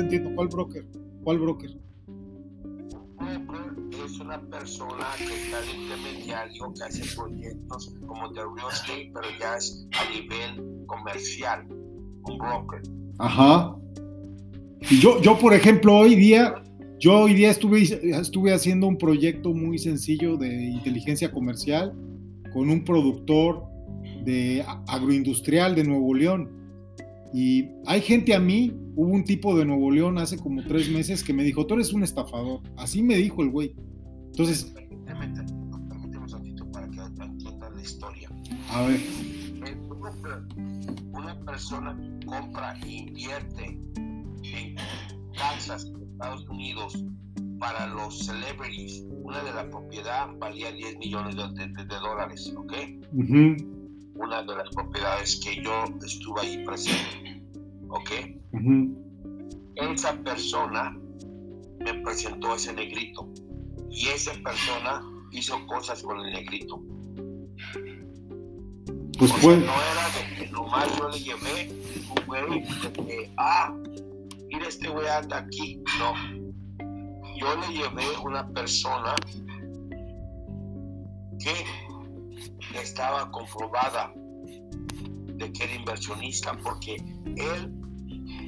te entiendo. ¿Cuál broker? ¿Cuál broker? es una persona que está de intermediario que hace proyectos como de real estate, pero ya es a nivel comercial. Un broker. Ajá. Y yo, yo, por ejemplo, hoy día, yo hoy día estuve, estuve haciendo un proyecto muy sencillo de inteligencia comercial con un productor de agroindustrial de Nuevo León. Y hay gente a mí, hubo un tipo de Nuevo León hace como tres meses que me dijo, tú eres un estafador. Así me dijo el güey. Entonces... Permíteme, permíteme un tantito para que entiendan la historia. A ver. Una persona compra e invierte en en Estados Unidos para los celebrities. Una de la propiedad valía 10 millones de, dólares, ¿ok? Una de las propiedades que yo estuve ahí presente, ¿ok? Esa persona me presentó ese negrito y esa persona hizo cosas con el negrito. Pues fue. no era de que nomás yo le llevé un güey de que, ah, mira este güey anda aquí. No. Yo le llevé una persona que estaba comprobada de que era inversionista porque él,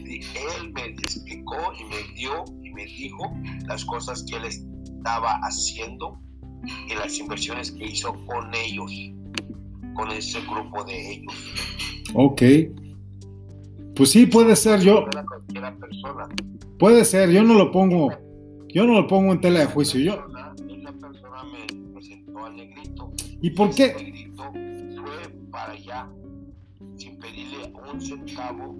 él me explicó y me dio y me dijo las cosas que él estaba haciendo y las inversiones que hizo con ellos, con ese grupo de ellos. Ok. Pues sí, puede ser yo. Puede ser, yo no lo pongo, yo no lo pongo en tela de juicio. Yo. Persona me presentó al negrito. ¿Y por qué? Negrito fue para allá sin pedirle un centavo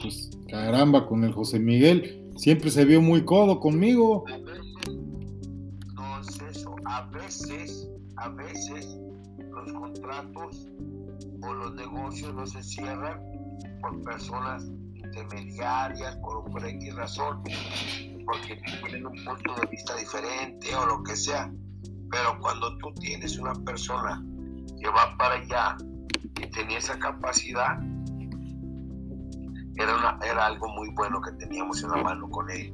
Pues caramba, con el José Miguel siempre se vio muy codo conmigo. A veces, no es eso, a veces, a veces los contratos o los negocios no se cierran por personas intermediarias, por, por X razón, porque tienen un punto de vista diferente o lo que sea. Pero cuando tú tienes una persona que va para allá y tenía esa capacidad, era, una, era algo muy bueno que teníamos en la mano con él.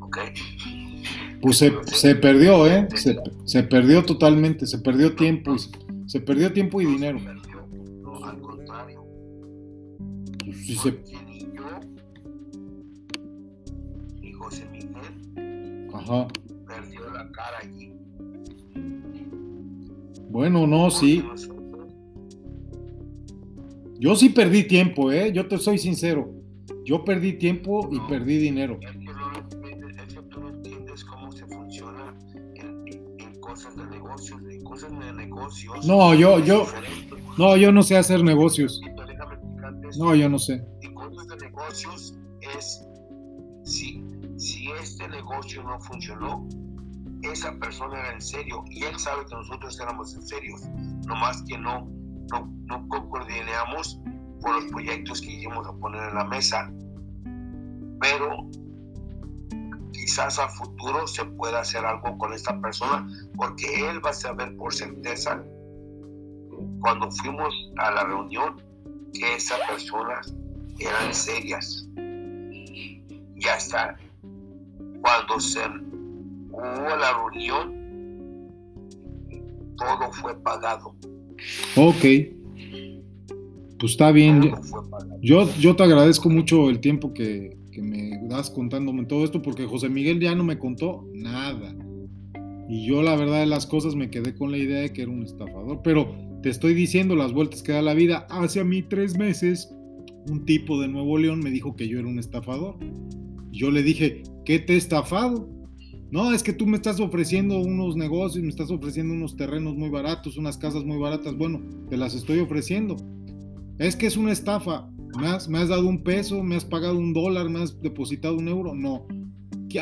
¿Ok? Pues se, se perdió, ¿eh? Se, se, perdió totalmente, se perdió tiempo, se perdió tiempo y dinero. No, al contrario. Pues sí se... Ajá. perdió la cara allí. Bueno, no, sí. Yo sí perdí tiempo, ¿eh? Yo te soy sincero. Yo perdí tiempo y perdí dinero. Es que, no, es que tú no entiendes cómo se funciona en, en cosas de negocios, en cosas de negocios. No, yo, yo, no, yo no sé hacer negocios. No, yo no sé. En cosas de negocios es si, este negocio no funcionó, esa persona era en serio y él sabe que nosotros éramos en serios, nomás que no, no, no coordinamos por los proyectos que íbamos a poner en la mesa, pero quizás a futuro se pueda hacer algo con esta persona porque él va a saber por certeza cuando fuimos a la reunión que esas personas eran serias. Y hasta cuando se hubo la reunión, todo fue pagado. Ok. Pues está bien. Todo fue pagado. Yo, yo te agradezco mucho el tiempo que, que me das contándome todo esto, porque José Miguel ya no me contó nada. Y yo la verdad de las cosas me quedé con la idea de que era un estafador. Pero te estoy diciendo las vueltas que da la vida. Hace a mí tres meses, un tipo de Nuevo León me dijo que yo era un estafador. Yo le dije, ¿qué te he estafado? No, es que tú me estás ofreciendo unos negocios, me estás ofreciendo unos terrenos muy baratos, unas casas muy baratas. Bueno, te las estoy ofreciendo. Es que es una estafa. ¿Me has, me has dado un peso? ¿Me has pagado un dólar? ¿Me has depositado un euro? No.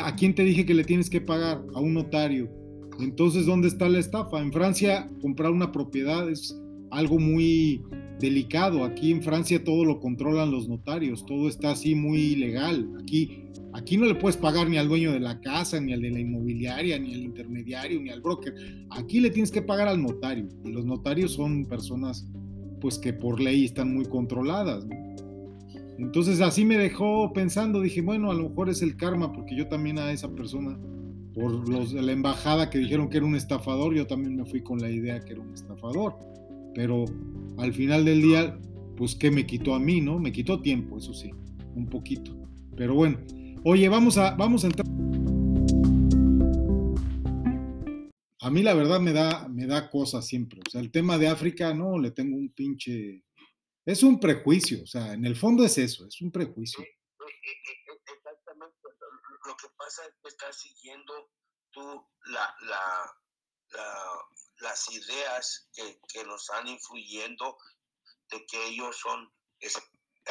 ¿A quién te dije que le tienes que pagar? A un notario. Entonces, ¿dónde está la estafa? En Francia, comprar una propiedad es algo muy delicado. Aquí en Francia todo lo controlan los notarios, todo está así muy legal. Aquí, aquí no le puedes pagar ni al dueño de la casa, ni al de la inmobiliaria, ni al intermediario, ni al broker. Aquí le tienes que pagar al notario. Y los notarios son personas pues que por ley están muy controladas. ¿no? Entonces así me dejó pensando, dije, bueno, a lo mejor es el karma, porque yo también a esa persona, por los la embajada que dijeron que era un estafador, yo también me fui con la idea que era un estafador. Pero al final del día, pues ¿qué me quitó a mí, no? Me quitó tiempo, eso sí, un poquito. Pero bueno, oye, vamos a, vamos a entrar. A mí la verdad me da, me da cosas siempre. O sea, el tema de África, no, le tengo un pinche... Es un prejuicio, o sea, en el fondo es eso, es un prejuicio. Exactamente. Lo que pasa es que estás siguiendo tú la, la, las ideas que, nos están influyendo de que ellos son,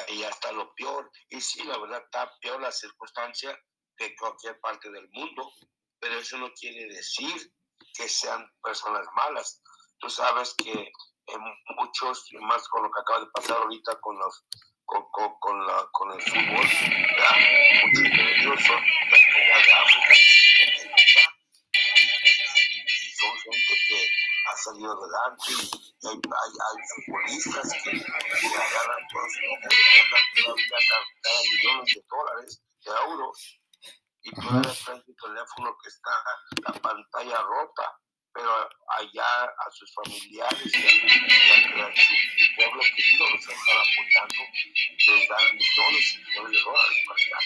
y hasta lo peor. Y sí, la verdad está peor la circunstancia que cualquier parte del mundo, pero eso no quiere decir que sean personas malas. Tú sabes que en muchos, y más con lo que acaba de pasar ahorita con los con, con, con, la, con el fútbol, ¿ya? muchos de ellos son de África son gente que ha salido adelante y hay, hay, hay futbolistas que, que agarran todos los cada millones de dólares, de euros y tú eres en tu teléfono que está la pantalla rota, pero allá a sus familiares y a, su pueblo querido los están apoyando, les dan millones y millones de dólares para allá.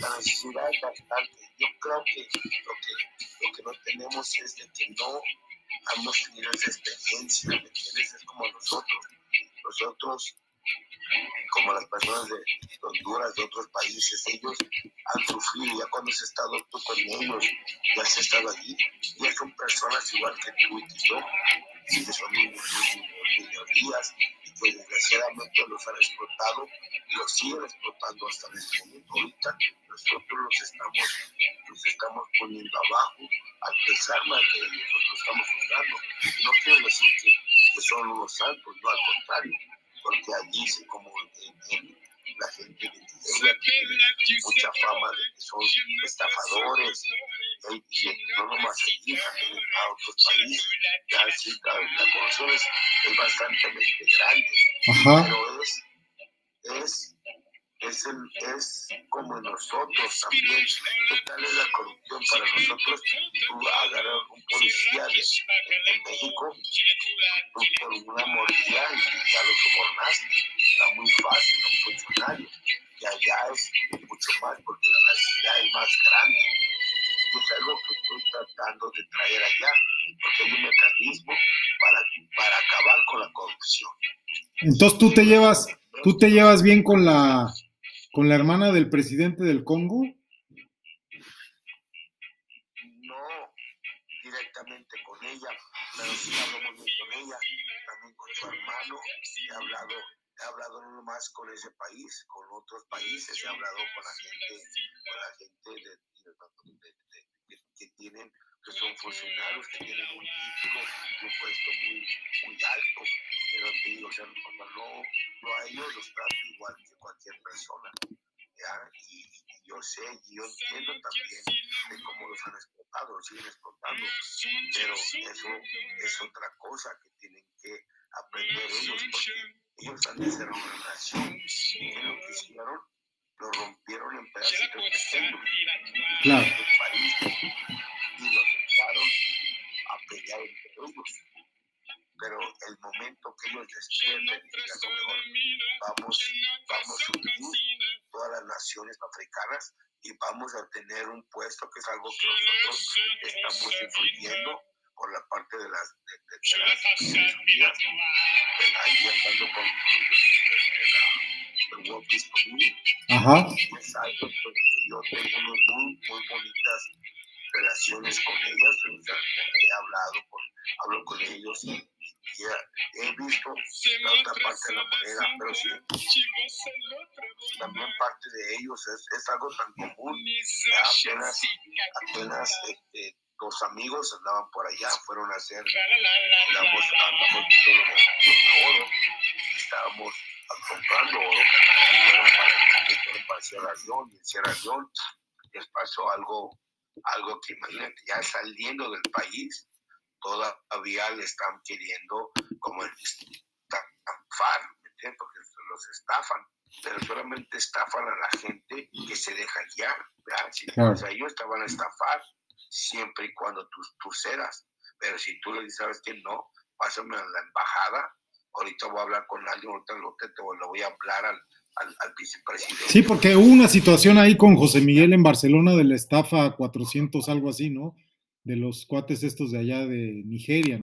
La necesidad es bastante. Yo creo que lo que, lo que no tenemos es de que no hemos tenido esa experiencia, ¿me entiendes? Es como nosotros. Nosotros como las personas de Honduras, de otros países, ellos han sufrido, ya cuando has estado tú con ellos, ya has estado allí, ya son personas igual que tú y que yo, y que son minorías, que desgraciadamente los han explotado y los siguen explotando hasta en este momento. Ahorita nosotros los estamos, los estamos poniendo abajo, al pesar de ellos, los estamos juzgando. No quiero decir que, que son unos santos, no, al contrario porque allí se como la gente de tiene mucha fama de que son estafadores, y, no nomás aquí, también a otros países, ya sí, la, la corrupción es, es bastante grande, Ajá. pero es, es es, el, es como nosotros también. ¿Qué tal es la corrupción para nosotros? Tú agarras un policía de, en México, tú por una mordida y ya lo sobornaste. Está muy fácil, un funcionario. Y allá es mucho más porque la necesidad es más grande. Y es algo que estoy tratando de traer allá, porque hay un mecanismo para, para acabar con la corrupción. Entonces tú te llevas, tú te llevas bien con la ¿Con la hermana del presidente del Congo? No, directamente con ella, pero sí hablo muy bien con ella, también con su hermano, he hablado, he hablado no más con ese país, con otros países, he hablado con la gente, con la gente de, que tienen que son funcionarios que tienen un título, un puesto muy, muy alto, pero te digo, o sea, no, no a ellos los trato igual que cualquier persona. ¿ya? Y, yo sé, y yo entiendo también de cómo los han explotado, los siguen explotando, pero eso es otra cosa que tienen que aprender ellos, porque ellos han de ser una nación, y lo que hicieron, lo rompieron en pedacitos pequeños. Claro. El país, pero el momento que ellos despierten y digan, vamos, vamos a unir todas las naciones africanas y vamos a tener un puesto que es algo que nosotros estamos influyendo por la parte de las, de, de, de las Unidas, ahí estando con, con, la, World Peace Community. Ajá. Es algo que yo tengo muy, muy bonitas relaciones con ellos, he hablado con, hablo con ellos y, he visto la otra parte de la moneda, pero sí, también parte de ellos es, es algo tan común. Apenas, apenas este, los amigos andaban por allá, fueron a hacer, andamos, andamos viendo los de oro, estábamos comprando oro, fueron para, fueron para Sierra León, y en Sierra León les pasó algo algo que imagínate, ya saliendo del país, todavía le están queriendo como estafar, Porque los estafan, pero solamente estafan a la gente que se deja guiar. Si claro. ellos te van a estafar siempre y cuando tú, tú cedas. Pero si tú le dices, ¿sabes que No, pásame a la embajada, ahorita voy a hablar con alguien, ahorita lo, te, lo voy a hablar al, vicepresidente. Sí, porque hubo una situación ahí con José Miguel en Barcelona de la estafa 400, algo así, ¿no? De los cuates estos de allá de Nigeria.